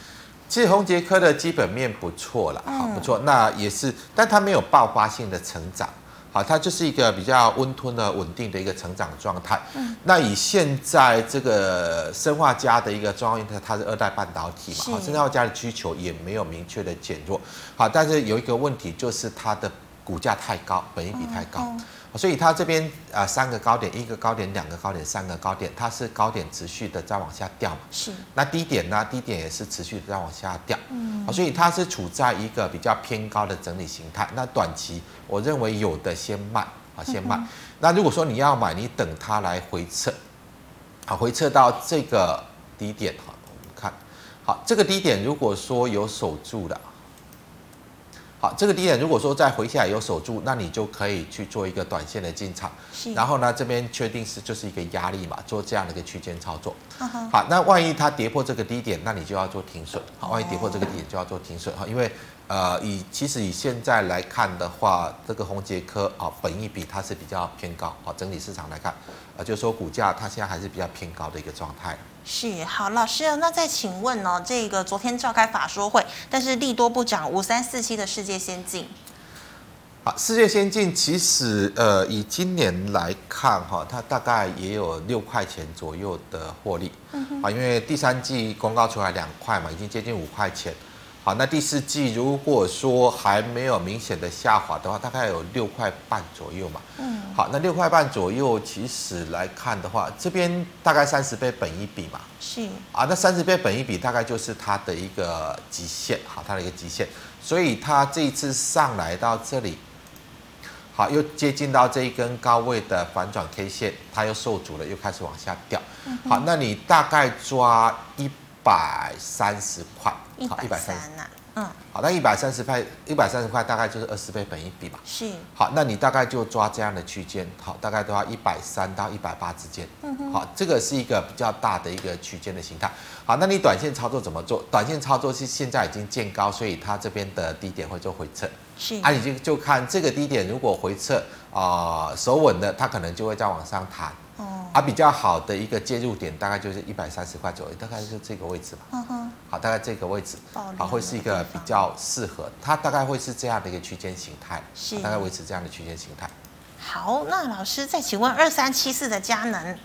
其实宏捷科的基本面不错了，好不错，那也是，但它没有爆发性的成长，好，它就是一个比较温吞的、稳定的一个成长状态。嗯，那以现在这个生化家的一个状况，它它是二代半导体嘛，好，生化家的需求也没有明确的减弱，好，但是有一个问题就是它的股价太高，本益比太高。嗯嗯所以它这边啊、呃，三个高点，一个高点，两个高点，三个高点，它是高点持续的在往下掉嘛？是。那低点呢？低点也是持续的在往下掉。嗯。所以它是处在一个比较偏高的整理形态。那短期我认为有的先卖啊，先卖。嗯、那如果说你要买，你等它来回撤，啊，回撤到这个低点哈，我们看好这个低点，如果说有守住的。好，这个低点如果说再回下来有守住，那你就可以去做一个短线的进场。是。然后呢，这边确定是就是一个压力嘛，做这样的一个区间操作。Uh huh. 好，那万一它跌破这个低点，那你就要做停损。好，万一跌破这个低点就要做停损哈，因为呃，以其实以现在来看的话，这个宏捷科啊，本益比它是比较偏高。好，整体市场来看，呃，就是说股价它现在还是比较偏高的一个状态。是好，老师，那再请问呢？这个昨天召开法说会，但是利多不涨，五三四七的世界先进。好，世界先进其实呃，以今年来看哈，它大概也有六块钱左右的获利。嗯。啊，因为第三季公告出来两块嘛，已经接近五块钱。好，那第四季如果说还没有明显的下滑的话，大概有六块半左右嘛。嗯。好，那六块半左右，其实来看的话，这边大概三十倍本一比嘛。是。啊，那三十倍本一比大概就是它的一个极限，好，它的一个极限。所以它这一次上来到这里，好，又接近到这一根高位的反转 K 线，它又受阻了，又开始往下掉。嗯、好，那你大概抓一百三十块。好，一百三十，嗯，好，那一百三十块，一百三十块大概就是二十倍本一比嘛。是。好，那你大概就抓这样的区间，好，大概的话一百三到一百八之间。嗯哼。好，这个是一个比较大的一个区间的形态。好，那你短线操作怎么做？短线操作是现在已经见高，所以它这边的低点会做回撤。是。啊，你就就看这个低点，如果回撤啊、呃、守稳的，它可能就会再往上弹。哦。啊，比较好的一个介入点大概就是一百三十块左右，大概就是这个位置吧。嗯哼。好，大概这个位置，好，会是一个比较适合，它大概会是这样的一个区间形态，是大概维持这样的区间形态。好，那老师再请问二三七四的佳能，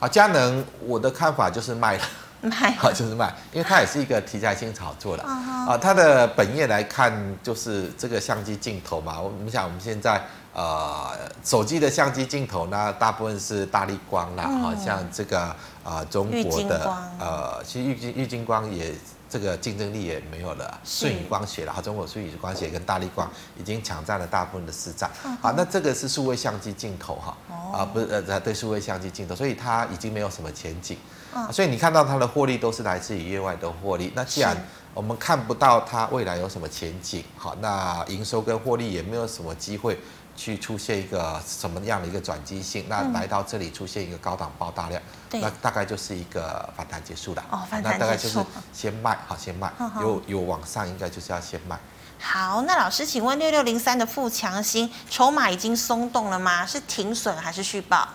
好，佳能，我的看法就是卖了，卖，好，就是卖，因为它也是一个题材性炒作的，啊，它的本业来看就是这个相机镜头嘛，我们想我们现在。呃，手机的相机镜头呢，大部分是大力光啦，好、嗯、像这个啊、呃，中国的呃，其实玉金玉金光也这个竞争力也没有了，舜宇光学了，哈，中国舜宇光学跟大力光已经抢占了大部分的市占，嗯、好，那这个是数位相机镜头哈，啊、哦，不是呃，对，数位相机镜头，所以它已经没有什么前景，嗯、所以你看到它的获利都是来自于业外的获利，那既然我们看不到它未来有什么前景，好，那营收跟获利也没有什么机会。去出现一个什么样的一个转机性？那来到这里出现一个高档爆大量，嗯、那大概就是一个反弹结束了。哦，反弹结束。那大概就是先卖，好，先卖。有有往上，应该就是要先卖。好，那老师，请问六六零三的富强新筹码已经松动了吗？是停损还是续报？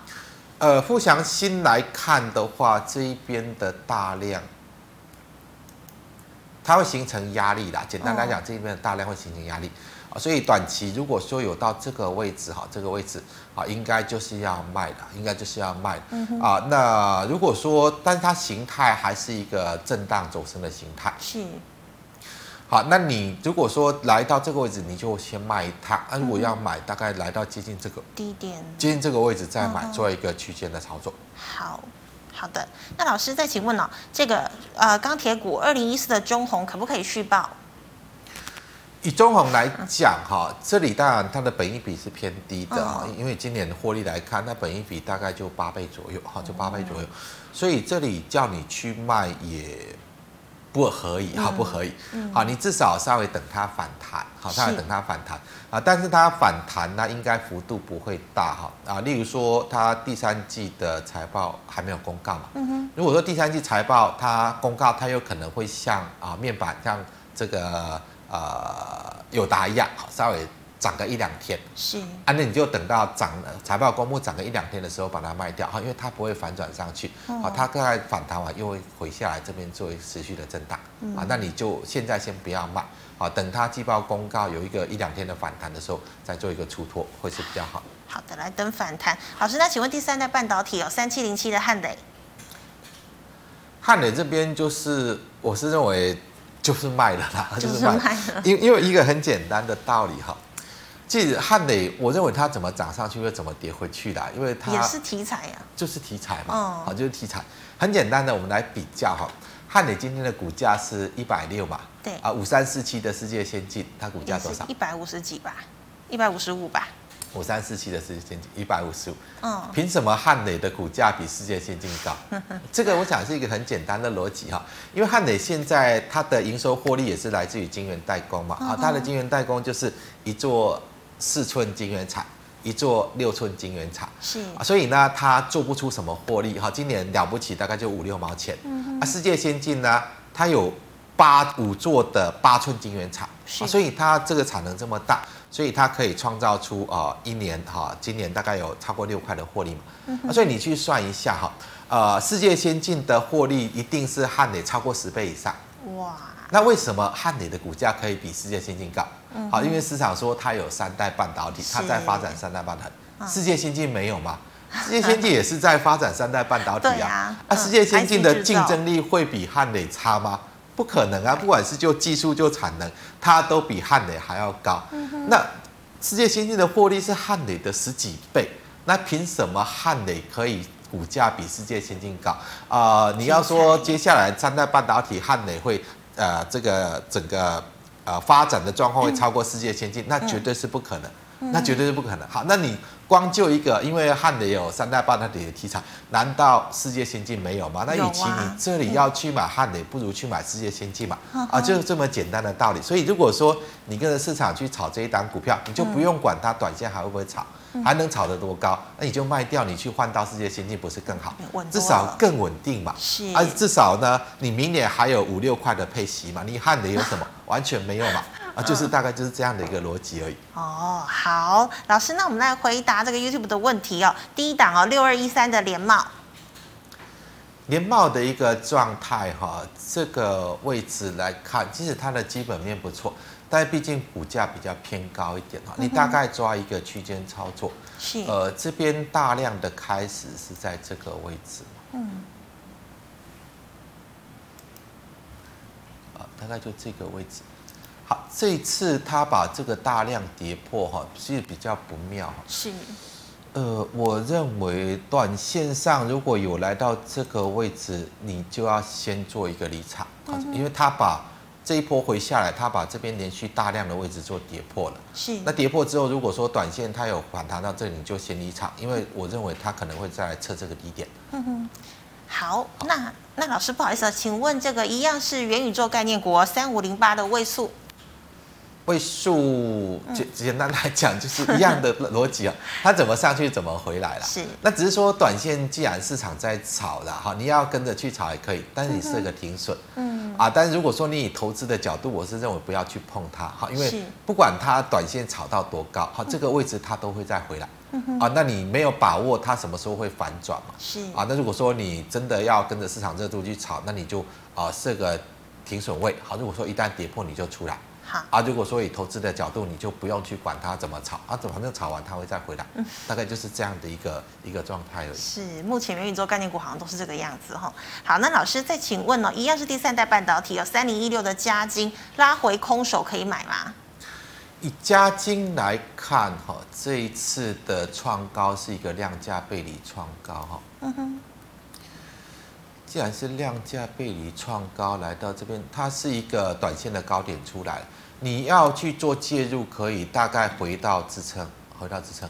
呃，富强新来看的话，这一边的大量，它会形成压力啦。简单来讲，哦、这一边的大量会形成压力。啊，所以短期如果说有到这个位置哈，这个位置啊，应该就是要卖的，应该就是要卖啊。那如果说，但是它形态还是一个震荡走升的形态。是。好，那你如果说来到这个位置，你就先卖它。啊，如果要买，大概来到接近这个低点，接近这个位置再买，做一个区间的操作。好好的，那老师再请问哦，这个呃钢铁股二零一四的中红可不可以续抱？以中红来讲哈，这里当然它的本益比是偏低的哈，因为今年的获利来看，它本益比大概就八倍左右哈，就八倍左右，所以这里叫你去卖也不合宜哈，不合宜。好，你至少稍微等它反弹，好，稍微等它反弹啊，但是它反弹呢，应该幅度不会大哈啊。例如说，它第三季的财报还没有公告嘛，如果说第三季财报它公告，它有可能会像啊面板像这个。呃，友达一样，稍微涨个一两天，是啊，那你就等到涨了财报公布涨个一两天的时候把它卖掉哈，因为它不会反转上去，好，它大概反弹完又会回下来这边做持续的震荡，啊，那你就现在先不要卖，好，等它季报公告有一个一两天的反弹的时候再做一个出脱会是比较好。好的，来等反弹。老师，那请问第三代半导体有三七零七的汉磊，汉磊这边就是我是认为。就是卖了啦，就是卖了。因因为一个很简单的道理哈，即使汉磊，我认为它怎么涨上去又怎么跌回去的，因为它也是题材呀，就是题材嘛，好，就是题材。很简单的，我们来比较哈，汉磊今天的股价是一百六嘛，对啊，五三四七的世界先进，它股价多少？一百五十几吧，一百五十五吧。五三四七的世界先进一百五十五，嗯，凭什么汉磊的股价比世界先进高？这个我想是一个很简单的逻辑哈，因为汉磊现在它的营收获利也是来自于晶圆代工嘛，啊，它的晶圆代工就是一座四寸晶圆厂，一座六寸晶圆厂，是。啊，所以呢，它做不出什么获利哈，今年了不起大概就五六毛钱，啊，世界先进呢，它有八五座的八寸晶圆厂，是，所以它这个产能这么大。所以它可以创造出啊一年哈，今年大概有超过六块的获利嘛。嗯、哼所以你去算一下哈，呃，世界先进的获利一定是汉磊超过十倍以上。哇！那为什么汉磊的股价可以比世界先进高？嗯、好，因为市场说它有三代半导体，它在发展三代半导体。是世界先进没有吗？世界先进也是在发展三代半导体啊。啊、世界先进的竞争力会比汉磊差吗？不可能啊！不管是就技术就产能，它都比汉磊还要高。嗯、那世界先进的获利是汉磊的十几倍，那凭什么汉磊可以股价比世界先进高？啊、呃，你要说接下来三代半导体汉磊会呃这个整个呃发展的状况会超过世界先进，嗯、那绝对是不可能，嗯、那绝对是不可能。好，那你。光就一个，因为汉磊有三代半导体的题材，难道世界先进没有吗？那与其你这里要去买汉磊，不如去买世界先进嘛。啊，就是这么简单的道理。所以如果说你跟着市场去炒这一档股票，你就不用管它短线还会不会炒，还能炒得多高，那你就卖掉，你去换到世界先进不是更好？至少更稳定嘛。是。啊，至少呢，你明年还有五六块的配息嘛。你汉磊有什么？完全没有嘛。就是大概就是这样的一个逻辑而已。哦，好，老师，那我们来回答这个 YouTube 的问题哦。第一档哦，六二一三的连帽，连帽的一个状态哈，这个位置来看，即使它的基本面不错，但毕竟股价比较偏高一点哈。你大概抓一个区间操作，是呃，这边大量的开始是在这个位置，嗯，啊，大概就这个位置。好，这一次他把这个大量跌破哈，其实比较不妙。是，呃，我认为短线上如果有来到这个位置，你就要先做一个离场，嗯、因为他把这一波回下来，他把这边连续大量的位置做跌破了。是，那跌破之后，如果说短线它有反弹到这里，你就先离场，因为我认为它可能会再来测这个低点。嗯哼，好，那那老师不好意思啊，请问这个一样是元宇宙概念股三五零八的位速。位数简简单来讲就是一样的逻辑啊，它怎么上去怎么回来了。是，那只是说短线既然市场在炒了哈，你要跟着去炒也可以，但是你设个停损。嗯啊，但是如果说你以投资的角度，我是认为不要去碰它哈，因为不管它短线炒到多高，哈，这个位置它都会再回来。啊，那你没有把握它什么时候会反转嘛？是啊，那如果说你真的要跟着市场热度去炒，那你就啊设个停损位。好，如果说一旦跌破你就出来。好啊，如果说以投资的角度，你就不用去管它怎么炒，啊，怎反正炒完它会再回来，嗯、大概就是这样的一个一个状态而已。是，目前元宇宙概念股好像都是这个样子哈。好，那老师再请问哦，一样是第三代半导体，有三零一六的加金拉回空手可以买吗？以加金来看哈，这一次的创高是一个量价背离创高哈。嗯哼。既然是量价背离创高来到这边，它是一个短线的高点出来了，你要去做介入，可以大概回到支撑，回到支撑，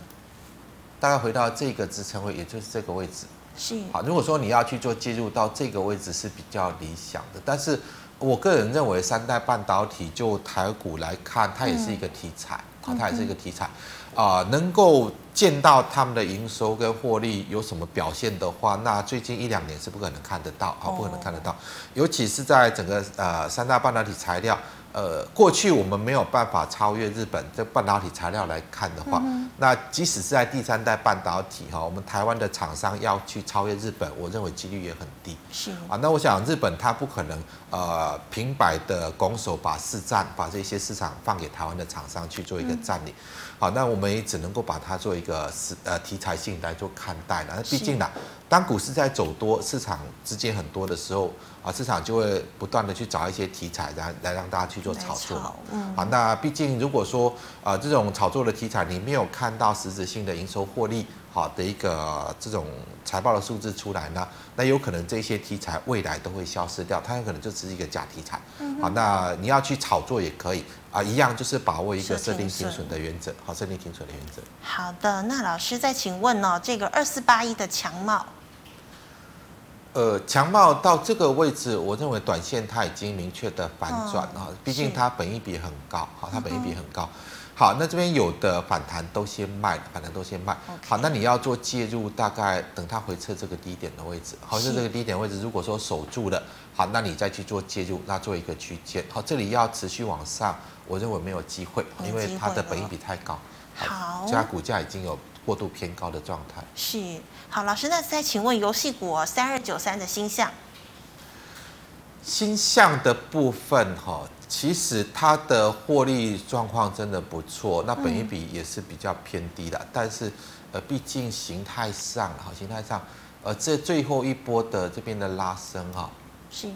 大概回到这个支撑位，也就是这个位置。是。好，如果说你要去做介入到这个位置是比较理想的，但是我个人认为三代半导体就台股来看，它也是一个题材，啊、嗯，它也是一个题材。啊、呃，能够见到他们的营收跟获利有什么表现的话，那最近一两年是不可能看得到，啊，不可能看得到，尤其是在整个呃三大半导体材料。呃，过去我们没有办法超越日本这半导体材料来看的话，嗯、那即使是在第三代半导体哈，我们台湾的厂商要去超越日本，我认为几率也很低。是啊，那我想日本它不可能呃平白的拱手把市占把这些市场放给台湾的厂商去做一个占领。好、嗯，那我们也只能够把它做一个是呃题材性来做看待了。那毕竟呢，当股市在走多，市场资金很多的时候。啊，市场就会不断的去找一些题材，来来让大家去做炒作。好、嗯，那毕竟如果说呃这种炒作的题材，你没有看到实质性的营收获利好的一个这种财报的数字出来呢，那有可能这些题材未来都会消失掉，它有可能就只是一个假题材。嗯，好，那你要去炒作也可以啊，一样就是把握一个设定停损的原则，好，设定停损的原则。好的，那老师再请问哦，这个二四八一的强茂。呃，强茂到这个位置，我认为短线它已经明确的反转啊，毕竟它本益比很高，好，它本益比很高。好，那这边有的反弹都先卖，反弹都先卖。好，那你要做介入，大概等它回撤这个低点的位置，好，是这个低点位置，如果说守住了，好，那你再去做介入，那做一个区间。好，这里要持续往上，我认为没有机会，因为它的本益比太高。好，这家股价已经有过度偏高的状态。是。好，老师，那再请问游戏股三二九三的星象，星象的部分哈，其实它的获利状况真的不错，那本一比也是比较偏低的，嗯、但是呃，毕竟形态上哈，形态上呃，这最后一波的这边的拉升哈，是，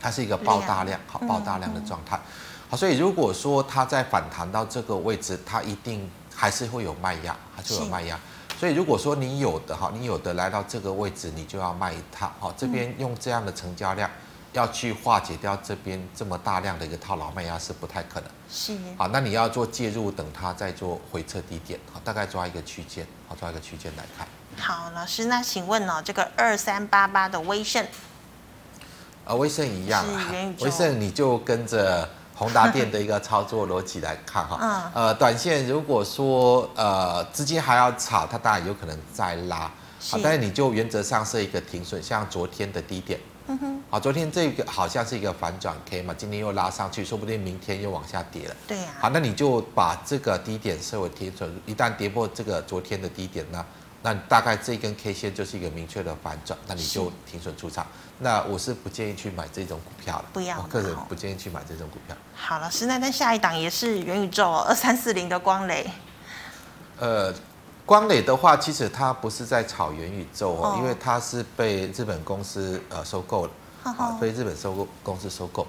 它是一个爆大量，哈爆大量的状态，好，所以如果说它在反弹到这个位置，它一定还是会有卖压，还是有卖压。所以如果说你有的哈，你有的来到这个位置，你就要卖一套。好，这边用这样的成交量，要去化解掉这边这么大量的一个套牢卖压是不太可能。是。好，那你要做介入，等它再做回撤低点，好，大概抓一个区间，好，抓一个区间来看。好，老师，那请问哦，这个二三八八的威盛，啊，威盛一样啊，威盛你就跟着。宏达电的一个操作逻辑来看哈，嗯呃，短线如果说呃资金还要炒，它当然有可能再拉，好，但是你就原则上设一个停损，像昨天的低点，嗯哼，好，昨天这个好像是一个反转 K 嘛，今天又拉上去，说不定明天又往下跌了，对呀，好，那你就把这个低点设为停损，一旦跌破这个昨天的低点呢，那大概这根 K 线就是一个明确的反转，那你就停损出场。那我是不建议去买这种股票了，不要，我个人不建议去买这种股票。好，了师，那那下一档也是元宇宙二三四零的光磊。呃，光磊的话，其实它不是在炒元宇宙哦，因为它是被日本公司呃收购了。好，被日本收购公司收购。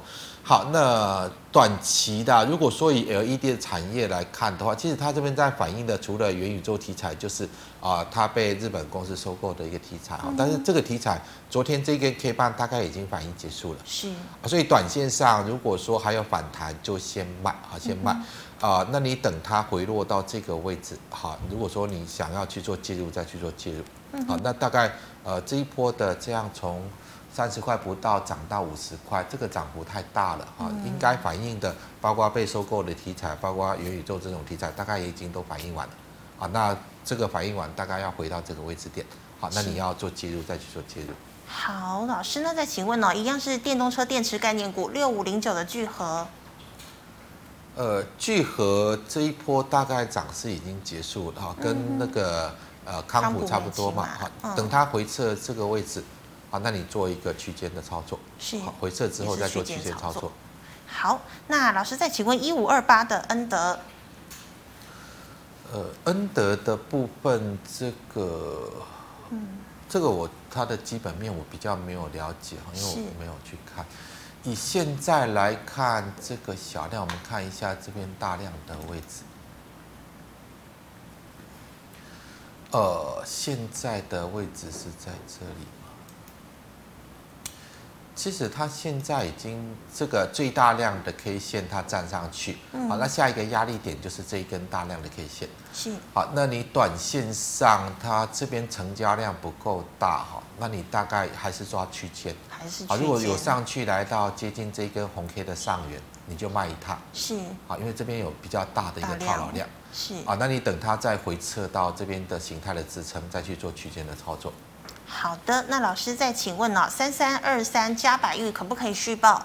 好，那短期的，如果说以 LED 的产业来看的话，其实它这边在反映的，除了元宇宙题材，就是啊、呃，它被日本公司收购的一个题材。哈，但是这个题材，昨天这根 K 棒大概已经反应结束了。是。所以短线上，如果说还有反弹，就先卖，啊，先卖。啊、呃，那你等它回落到这个位置，好，如果说你想要去做介入，再去做介入。好，那大概呃这一波的这样从。三十块不到涨到五十块，这个涨幅太大了哈，应该反映的包括被收购的题材，包括元宇宙这种题材，大概也已经都反映完了啊。那这个反映完，大概要回到这个位置点，好，那你要做介入再去做介入。好，老师，那再请问哦，一样是电动车电池概念股六五零九的聚合，呃，聚合这一波大概涨势已经结束了哈，跟那个呃康普差不多嘛，好，等它回撤这个位置。好，那你做一个区间的操作，是好，回撤之后再做区间操作。好，那老师再请问一五二八的恩德，呃，恩德的部分，这个，嗯，这个我它的基本面我比较没有了解，因为我没有去看。以现在来看，这个小量，我们看一下这边大量的位置。呃，现在的位置是在这里。其实它现在已经这个最大量的 K 线它站上去，嗯、好，那下一个压力点就是这一根大量的 K 线，是，好，那你短线上它这边成交量不够大哈，那你大概还是抓区间，还是好，如果有上去来到接近这一根红 K 的上缘，你就卖一趟，是，好，因为这边有比较大的一个套牢量，是，啊，那你等它再回撤到这边的形态的支撑，再去做区间的操作。好的，那老师再请问哦，三三二三加百玉可不可以续报？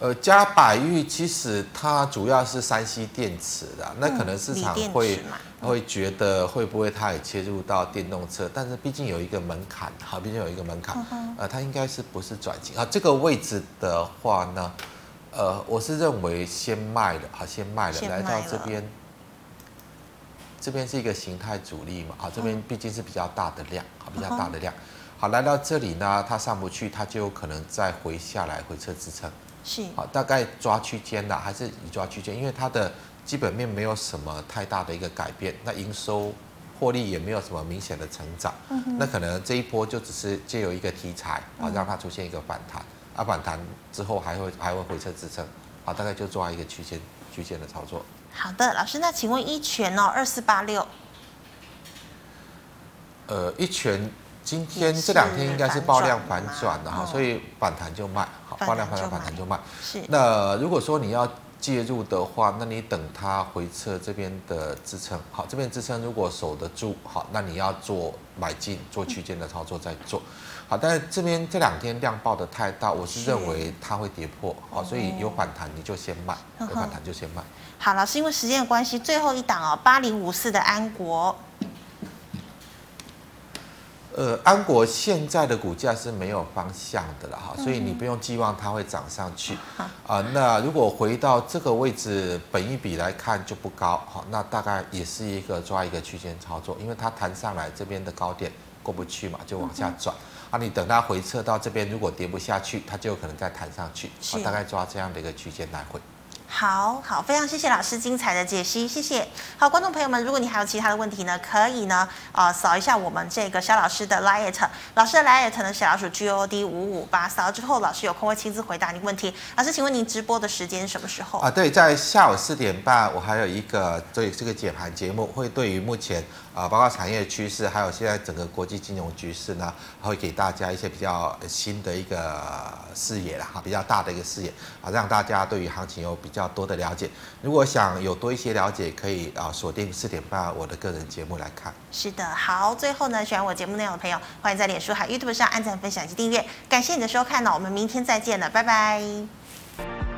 呃，加百玉其实它主要是三 C 电池的，嗯、那可能市场会会觉得会不会它也切入到电动车？但是毕竟有一个门槛，哈，毕竟有一个门槛，嗯、呃，它应该是不是转型啊？这个位置的话呢，呃，我是认为先卖的，好，先卖了，卖了来到这边。这边是一个形态阻力嘛，啊，这边毕竟是比较大的量，啊，比较大的量，好，来到这里呢，它上不去，它就有可能再回下来回撤支撑，是，好，大概抓区间的，还是以抓区间，因为它的基本面没有什么太大的一个改变，那营收获利也没有什么明显的成长，嗯，那可能这一波就只是借由一个题材，啊，让它出现一个反弹，啊，反弹之后还会还会回撤支撑，啊，大概就抓一个区间区间的操作。好的，老师，那请问一拳哦，二四八六。呃，一拳今天这两天应该是爆量反转的哈，所以反弹就卖，好，爆量反转反弹就卖。是。那如果说你要介入的话，那你等它回撤这边的支撑，好，这边支撑如果守得住，好，那你要做买进做区间的操作再做。好，但是这边这两天量爆的太大，我是认为它会跌破，好，所以有反弹你就先卖，有反弹就先卖。好，老师，因为时间的关系，最后一档哦，八零五四的安国。呃，安国现在的股价是没有方向的了哈，所以你不用寄望它会涨上去啊、呃。那如果回到这个位置，本一比来看就不高哈，那大概也是一个抓一个区间操作，因为它弹上来这边的高点过不去嘛，就往下转啊。你等它回撤到这边，如果跌不下去，它就有可能再弹上去啊。大概抓这样的一个区间来回。好好，非常谢谢老师精彩的解析，谢谢。好，观众朋友们，如果你还有其他的问题呢，可以呢，呃，扫一下我们这个肖老师的 LINE，老师的 LINE 呢，小老鼠 G O D 五五八，扫了之后，老师有空会亲自回答你问题。老师，请问您直播的时间什么时候？啊，对，在下午四点半，我还有一个对这个解盘节目，会对于目前。啊，包括产业趋势，还有现在整个国际金融局势呢，会给大家一些比较新的一个视野啦，哈，比较大的一个视野啊，让大家对于行情有比较较多的了解。如果想有多一些了解，可以啊锁定四点半我的个人节目来看。是的，好，最后呢，喜欢我节目内容的朋友，欢迎在脸书还有 YouTube 上按赞、分享及订阅。感谢你的收看呢，我们明天再见了，拜拜。